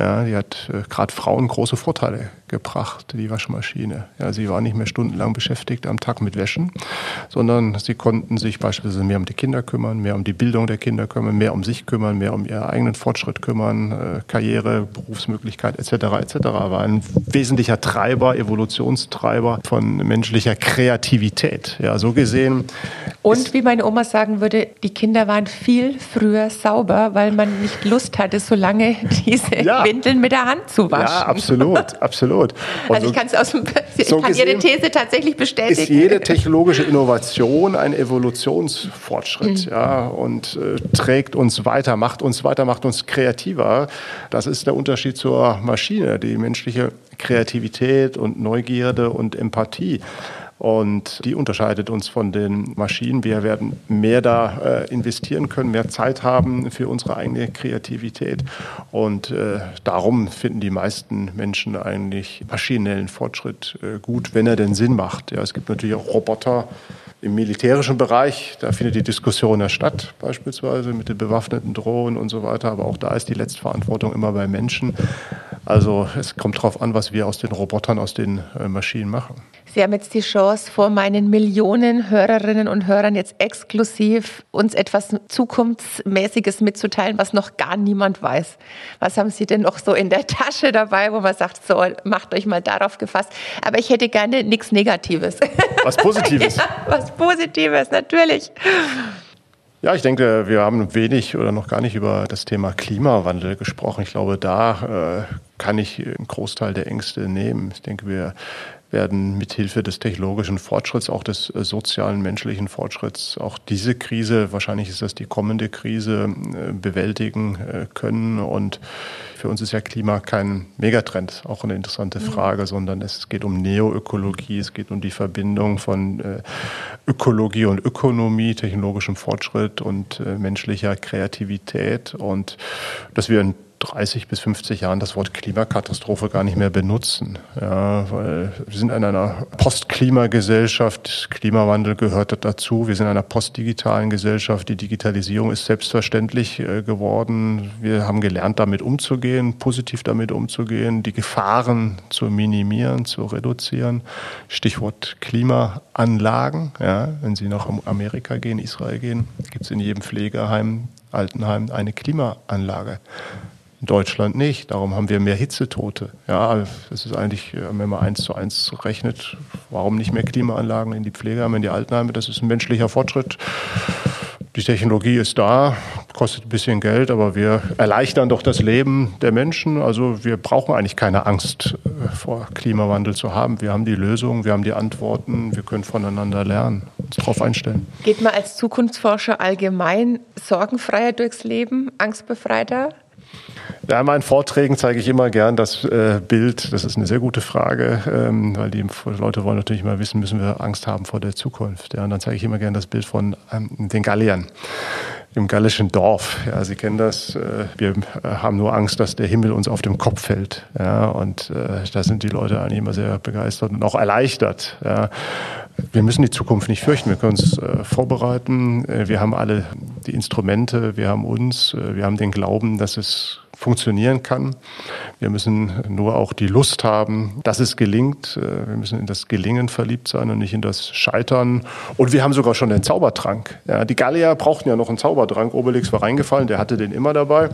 S3: Ja, die hat äh, gerade Frauen große Vorteile gebracht, die Waschmaschine. Ja, sie war nicht mehr stundenlang beschäftigt am Tag mit Wäschen, sondern sie konnten sich beispielsweise mehr um die Kinder kümmern, mehr um die Bildung der Kinder kümmern, mehr um sich kümmern, mehr um ihren eigenen Fortschritt kümmern, äh, Karriere, Berufsmöglichkeit etc. etc. War ein wesentlicher Treiber, Evolutionstreiber von menschlicher Kreativität. Ja, so gesehen.
S1: Und wie meine Oma sagen würde, die Kinder waren viel früher sauber, weil man nicht Lust hatte, so lange diese ja. Windeln mit der Hand zu waschen.
S3: Ja, absolut, absolut absolut.
S1: Und also ich kann es aus dem, ich so kann Ihre These tatsächlich bestätigen.
S3: Ist jede technologische Innovation ein Evolutionsfortschritt, mhm. ja, und äh, trägt uns weiter, macht uns weiter, macht uns kreativer. Das ist der Unterschied zur Maschine, die menschliche Kreativität und Neugierde und Empathie. Und die unterscheidet uns von den Maschinen. Wir werden mehr da äh, investieren können, mehr Zeit haben für unsere eigene Kreativität. Und äh, darum finden die meisten Menschen eigentlich maschinellen Fortschritt äh, gut, wenn er denn Sinn macht. Ja, es gibt natürlich auch Roboter, im militärischen Bereich, da findet die Diskussion ja statt, beispielsweise mit den bewaffneten Drohnen und so weiter. Aber auch da ist die Letztverantwortung immer bei Menschen. Also es kommt darauf an, was wir aus den Robotern, aus den äh, Maschinen machen.
S1: Sie haben jetzt die Chance, vor meinen Millionen Hörerinnen und Hörern jetzt exklusiv uns etwas Zukunftsmäßiges mitzuteilen, was noch gar niemand weiß. Was haben Sie denn noch so in der Tasche dabei, wo man sagt, so, macht euch mal darauf gefasst. Aber ich hätte gerne nichts Negatives.
S3: Was Positives.
S1: ja, was Positives, natürlich.
S3: Ja, ich denke, wir haben wenig oder noch gar nicht über das Thema Klimawandel gesprochen. Ich glaube, da äh, kann ich einen Großteil der Ängste nehmen. Ich denke, wir werden mithilfe des technologischen Fortschritts, auch des äh, sozialen, menschlichen Fortschritts, auch diese Krise, wahrscheinlich ist das die kommende Krise, äh, bewältigen äh, können. Und für uns ist ja Klima kein Megatrend, auch eine interessante mhm. Frage, sondern es geht um Neoökologie, es geht um die Verbindung von Ökologie und Ökonomie, technologischem Fortschritt und menschlicher Kreativität. Und dass wir ein 30 bis 50 Jahren das Wort Klimakatastrophe gar nicht mehr benutzen. Ja, weil wir sind in einer Postklimagesellschaft, Klimawandel gehört dazu. Wir sind in einer postdigitalen Gesellschaft. Die Digitalisierung ist selbstverständlich äh, geworden. Wir haben gelernt, damit umzugehen, positiv damit umzugehen, die Gefahren zu minimieren, zu reduzieren. Stichwort Klimaanlagen. Ja, wenn Sie nach Amerika gehen, Israel gehen, gibt es in jedem Pflegeheim Altenheim eine Klimaanlage. In Deutschland nicht. Darum haben wir mehr Hitzetote. Ja, das ist eigentlich, äh, wenn man eins zu eins rechnet, warum nicht mehr Klimaanlagen in die Pflegeheime, in die Altenheime? Das ist ein menschlicher Fortschritt. Die Technologie ist da, kostet ein bisschen Geld, aber wir erleichtern doch das Leben der Menschen. Also wir brauchen eigentlich keine Angst äh, vor Klimawandel zu haben. Wir haben die Lösung, wir haben die Antworten, wir können voneinander lernen, uns darauf einstellen.
S1: Geht man als Zukunftsforscher allgemein sorgenfreier durchs Leben, angstbefreiter?
S3: Ja, in meinen Vorträgen zeige ich immer gern das äh, Bild. Das ist eine sehr gute Frage, ähm, weil die Leute wollen natürlich immer wissen, müssen wir Angst haben vor der Zukunft. Ja, und dann zeige ich immer gern das Bild von ähm, den Galliern im gallischen Dorf. Ja, Sie kennen das. Äh, wir äh, haben nur Angst, dass der Himmel uns auf dem Kopf fällt. Ja, und äh, da sind die Leute eigentlich immer sehr begeistert und auch erleichtert. Ja. Wir müssen die Zukunft nicht fürchten. Wir können uns äh, vorbereiten. Wir haben alle die Instrumente. Wir haben uns. Wir haben den Glauben, dass es funktionieren kann. Wir müssen nur auch die Lust haben, dass es gelingt. Äh, wir müssen in das Gelingen verliebt sein und nicht in das Scheitern. Und wir haben sogar schon den Zaubertrank. Ja, die Gallier brauchten ja noch einen Zaubertrank. Obelix war reingefallen, der hatte den immer dabei,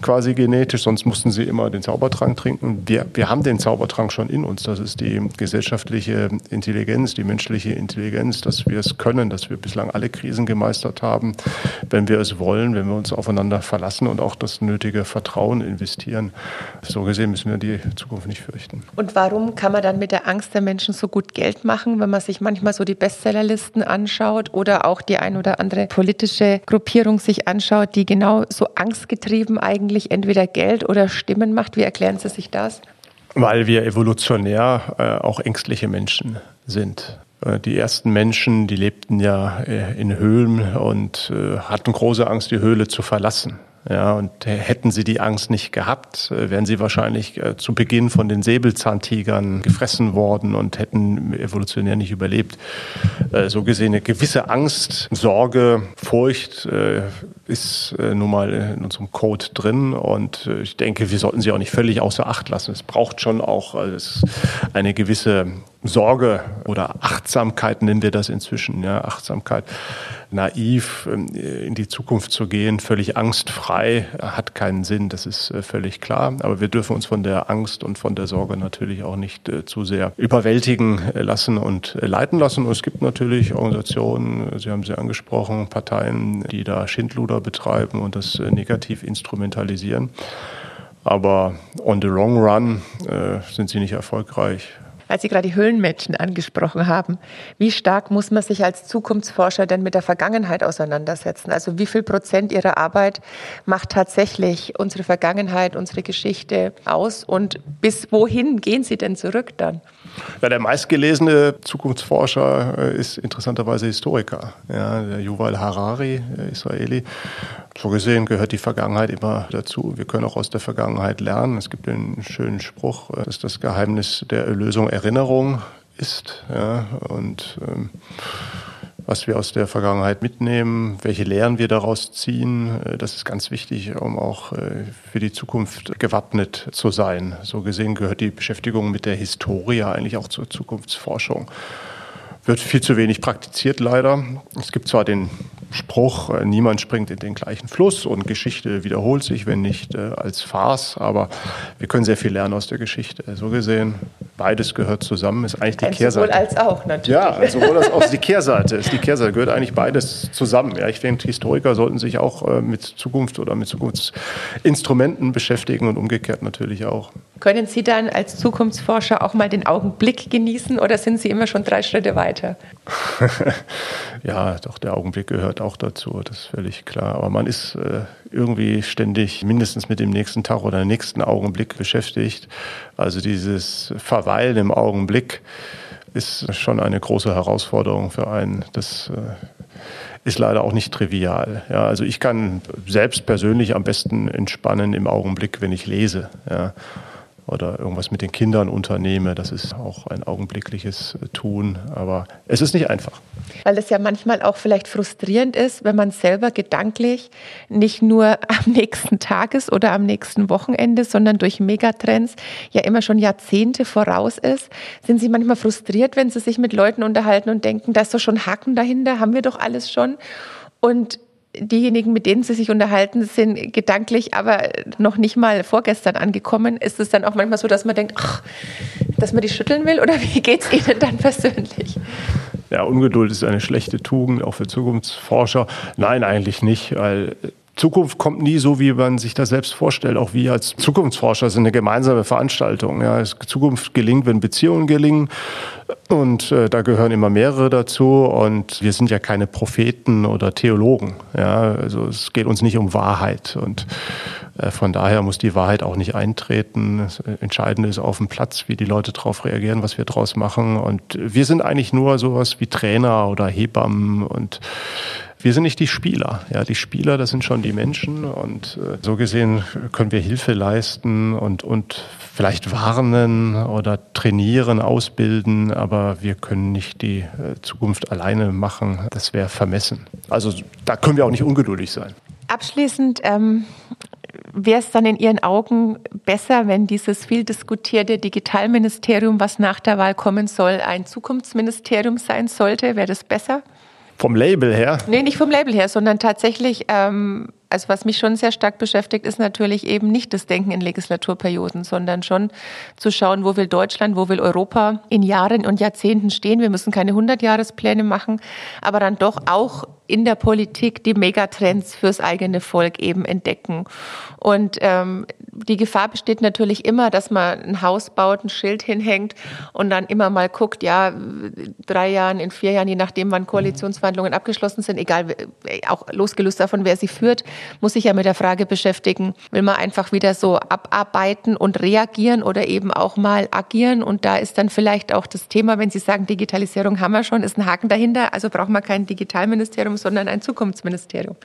S3: quasi genetisch, sonst mussten sie immer den Zaubertrank trinken. Wir, wir haben den Zaubertrank schon in uns. Das ist die gesellschaftliche Intelligenz, die menschliche Intelligenz, dass wir es können, dass wir bislang alle Krisen gemeistert haben, wenn wir es wollen, wenn wir uns aufeinander verlassen und auch das nötige Vertrauen Vertrauen investieren. So gesehen müssen wir die Zukunft nicht fürchten.
S1: Und warum kann man dann mit der Angst der Menschen so gut Geld machen, wenn man sich manchmal so die Bestsellerlisten anschaut oder auch die ein oder andere politische Gruppierung sich anschaut, die genau so angstgetrieben eigentlich entweder Geld oder Stimmen macht? Wie erklären Sie sich das?
S3: Weil wir evolutionär äh, auch ängstliche Menschen sind. Äh, die ersten Menschen, die lebten ja äh, in Höhlen und äh, hatten große Angst, die Höhle zu verlassen. Ja, und hätten sie die Angst nicht gehabt, wären sie wahrscheinlich zu Beginn von den Säbelzahntigern gefressen worden und hätten evolutionär nicht überlebt. So gesehen eine gewisse Angst, Sorge, Furcht ist nun mal in unserem Code drin und ich denke, wir sollten sie auch nicht völlig außer Acht lassen. Es braucht schon auch eine gewisse Sorge oder Achtsamkeit nennen wir das inzwischen, ja, Achtsamkeit naiv ähm, in die Zukunft zu gehen, völlig angstfrei, hat keinen Sinn, das ist äh, völlig klar. Aber wir dürfen uns von der Angst und von der Sorge natürlich auch nicht äh, zu sehr überwältigen äh, lassen und leiten lassen. Und es gibt natürlich Organisationen, Sie haben sie angesprochen, Parteien, die da Schindluder betreiben und das negativ instrumentalisieren. Aber on the long run äh, sind sie nicht erfolgreich
S1: weil Sie gerade die Höhlenmenschen angesprochen haben. Wie stark muss man sich als Zukunftsforscher denn mit der Vergangenheit auseinandersetzen? Also wie viel Prozent Ihrer Arbeit macht tatsächlich unsere Vergangenheit, unsere Geschichte aus? Und bis wohin gehen Sie denn zurück dann?
S3: Ja, der meistgelesene Zukunftsforscher äh, ist interessanterweise Historiker. Ja, der Yuval Harari, der Israeli. So gesehen gehört die Vergangenheit immer dazu. Wir können auch aus der Vergangenheit lernen. Es gibt einen schönen Spruch, äh, dass das Geheimnis der Erlösung Erinnerung ist. Ja, und ähm, was wir aus der Vergangenheit mitnehmen, welche Lehren wir daraus ziehen. Äh, das ist ganz wichtig, um auch äh, für die Zukunft gewappnet zu sein. So gesehen gehört die Beschäftigung mit der Historie eigentlich auch zur Zukunftsforschung. Wird viel zu wenig praktiziert leider. Es gibt zwar den Spruch, äh, niemand springt in den gleichen Fluss und Geschichte wiederholt sich, wenn nicht äh, als Farce, aber wir können sehr viel lernen aus der Geschichte. So gesehen, beides gehört zusammen, ist eigentlich die Ein Kehrseite.
S1: Sowohl als auch, natürlich.
S3: Ja, sowohl als auch die Kehrseite ist die Kehrseite, gehört eigentlich beides zusammen. Ja, ich denke, Historiker sollten sich auch äh, mit Zukunft oder mit Zukunftsinstrumenten beschäftigen und umgekehrt natürlich auch.
S1: Können Sie dann als Zukunftsforscher auch mal den Augenblick genießen oder sind Sie immer schon drei Schritte weiter?
S3: ja, doch, der Augenblick gehört auch dazu, das ist völlig klar. Aber man ist äh, irgendwie ständig mindestens mit dem nächsten Tag oder nächsten Augenblick beschäftigt. Also dieses Verweilen im Augenblick ist schon eine große Herausforderung für einen. Das äh, ist leider auch nicht trivial. Ja, also ich kann selbst persönlich am besten entspannen im Augenblick, wenn ich lese. Ja oder irgendwas mit den Kindern unternehme. Das ist auch ein augenblickliches Tun, aber es ist nicht einfach.
S1: Weil es ja manchmal auch vielleicht frustrierend ist, wenn man selber gedanklich nicht nur am nächsten Tag ist oder am nächsten Wochenende, sondern durch Megatrends ja immer schon Jahrzehnte voraus ist. Sind Sie manchmal frustriert, wenn Sie sich mit Leuten unterhalten und denken, da ist doch schon Haken dahinter, haben wir doch alles schon? Und diejenigen, mit denen Sie sich unterhalten, sind gedanklich aber noch nicht mal vorgestern angekommen. Ist es dann auch manchmal so, dass man denkt, ach, dass man die schütteln will? Oder wie geht es Ihnen dann persönlich?
S3: Ja, Ungeduld ist eine schlechte Tugend, auch für Zukunftsforscher. Nein, eigentlich nicht, weil Zukunft kommt nie so, wie man sich das selbst vorstellt. Auch wir als Zukunftsforscher sind eine gemeinsame Veranstaltung. Ja, Zukunft gelingt, wenn Beziehungen gelingen. Und äh, da gehören immer mehrere dazu. Und wir sind ja keine Propheten oder Theologen. Ja, also es geht uns nicht um Wahrheit. Und äh, von daher muss die Wahrheit auch nicht eintreten. Das Entscheidende ist auf dem Platz, wie die Leute darauf reagieren, was wir daraus machen. Und wir sind eigentlich nur sowas wie Trainer oder Hebammen und wir sind nicht die Spieler. Ja, die Spieler, das sind schon die Menschen und äh, so gesehen können wir Hilfe leisten und, und vielleicht warnen oder trainieren, ausbilden, aber wir können nicht die äh, Zukunft alleine machen. Das wäre vermessen. Also da können wir auch nicht ungeduldig sein.
S1: Abschließend ähm, wäre es dann in Ihren Augen besser, wenn dieses viel diskutierte Digitalministerium, was nach der Wahl kommen soll, ein Zukunftsministerium sein sollte? Wäre das besser?
S3: Vom Label her?
S1: Nee, nicht vom Label her, sondern tatsächlich, ähm, also was mich schon sehr stark beschäftigt, ist natürlich eben nicht das Denken in Legislaturperioden, sondern schon zu schauen, wo will Deutschland, wo will Europa in Jahren und Jahrzehnten stehen. Wir müssen keine 100-Jahrespläne machen, aber dann doch auch in der Politik die Megatrends fürs eigene Volk eben entdecken. Und ähm, die Gefahr besteht natürlich immer, dass man ein Haus baut, ein Schild hinhängt und dann immer mal guckt, ja, drei Jahren, in vier Jahren, je nachdem, wann Koalitionsverhandlungen abgeschlossen sind, egal, auch losgelöst davon, wer sie führt, muss sich ja mit der Frage beschäftigen, will man einfach wieder so abarbeiten und reagieren oder eben auch mal agieren? Und da ist dann vielleicht auch das Thema, wenn Sie sagen, Digitalisierung haben wir schon, ist ein Haken dahinter, also braucht man kein Digitalministerium, sondern ein Zukunftsministerium.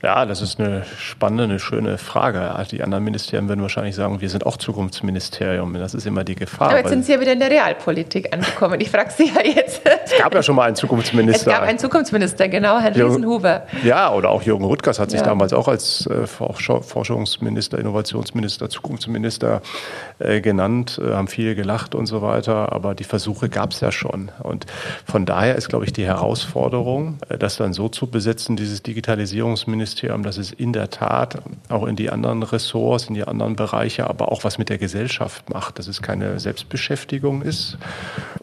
S3: Ja, das ist eine spannende, eine schöne Frage. Die anderen Ministerien würden wahrscheinlich sagen, wir sind auch Zukunftsministerium. Das ist immer die Gefahr.
S1: Aber jetzt sind Sie ja wieder in der Realpolitik angekommen. Ich frage Sie ja jetzt.
S3: Es gab ja schon mal einen Zukunftsminister.
S1: Es gab einen Zukunftsminister, genau, Herrn Riesenhuber.
S3: Ja, oder auch Jürgen Rüttgers hat sich ja. damals auch als äh, Forschungsminister, Innovationsminister, Zukunftsminister äh, genannt, äh, haben viele gelacht und so weiter. Aber die Versuche gab es ja schon. Und von daher ist, glaube ich, die Herausforderung, das dann so zu besetzen, dieses Digitalisierungsministerium, Ministerium, dass es in der Tat auch in die anderen Ressorts, in die anderen Bereiche, aber auch was mit der Gesellschaft macht, dass es keine Selbstbeschäftigung ist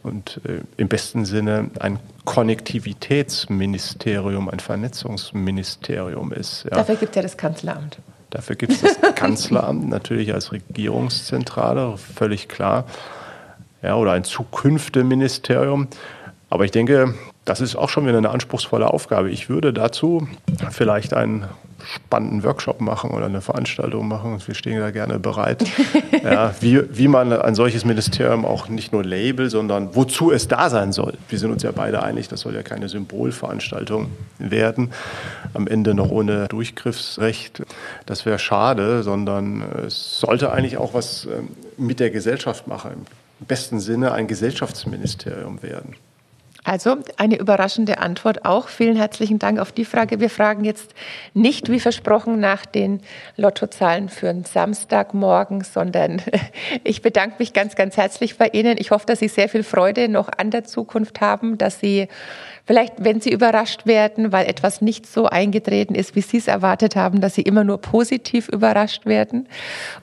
S3: und äh, im besten Sinne ein Konnektivitätsministerium, ein Vernetzungsministerium ist.
S1: Ja. Dafür gibt es ja das Kanzleramt.
S3: Dafür gibt es das Kanzleramt natürlich als Regierungszentrale, völlig klar. Ja, oder ein Zukünfteministerium. Aber ich denke, das ist auch schon wieder eine anspruchsvolle Aufgabe. Ich würde dazu vielleicht einen spannenden Workshop machen oder eine Veranstaltung machen. Wir stehen da gerne bereit, ja, wie, wie man ein solches Ministerium auch nicht nur label, sondern wozu es da sein soll. Wir sind uns ja beide einig, das soll ja keine Symbolveranstaltung werden. Am Ende noch ohne Durchgriffsrecht. Das wäre schade, sondern es sollte eigentlich auch was ähm, mit der Gesellschaft machen. Im besten Sinne ein Gesellschaftsministerium werden.
S1: Also eine überraschende Antwort auch. Vielen herzlichen Dank auf die Frage. Wir fragen jetzt nicht, wie versprochen, nach den Lottozahlen für den Samstagmorgen, sondern ich bedanke mich ganz, ganz herzlich bei Ihnen. Ich hoffe, dass Sie sehr viel Freude noch an der Zukunft haben, dass Sie vielleicht, wenn Sie überrascht werden, weil etwas nicht so eingetreten ist, wie Sie es erwartet haben, dass Sie immer nur positiv überrascht werden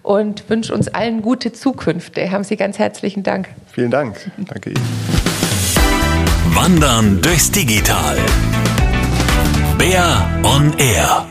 S1: und wünsche uns allen gute Zukünfte. Haben Sie ganz herzlichen Dank.
S3: Vielen Dank. Danke Ihnen.
S2: Wandern durchs Digital. Bär on Air.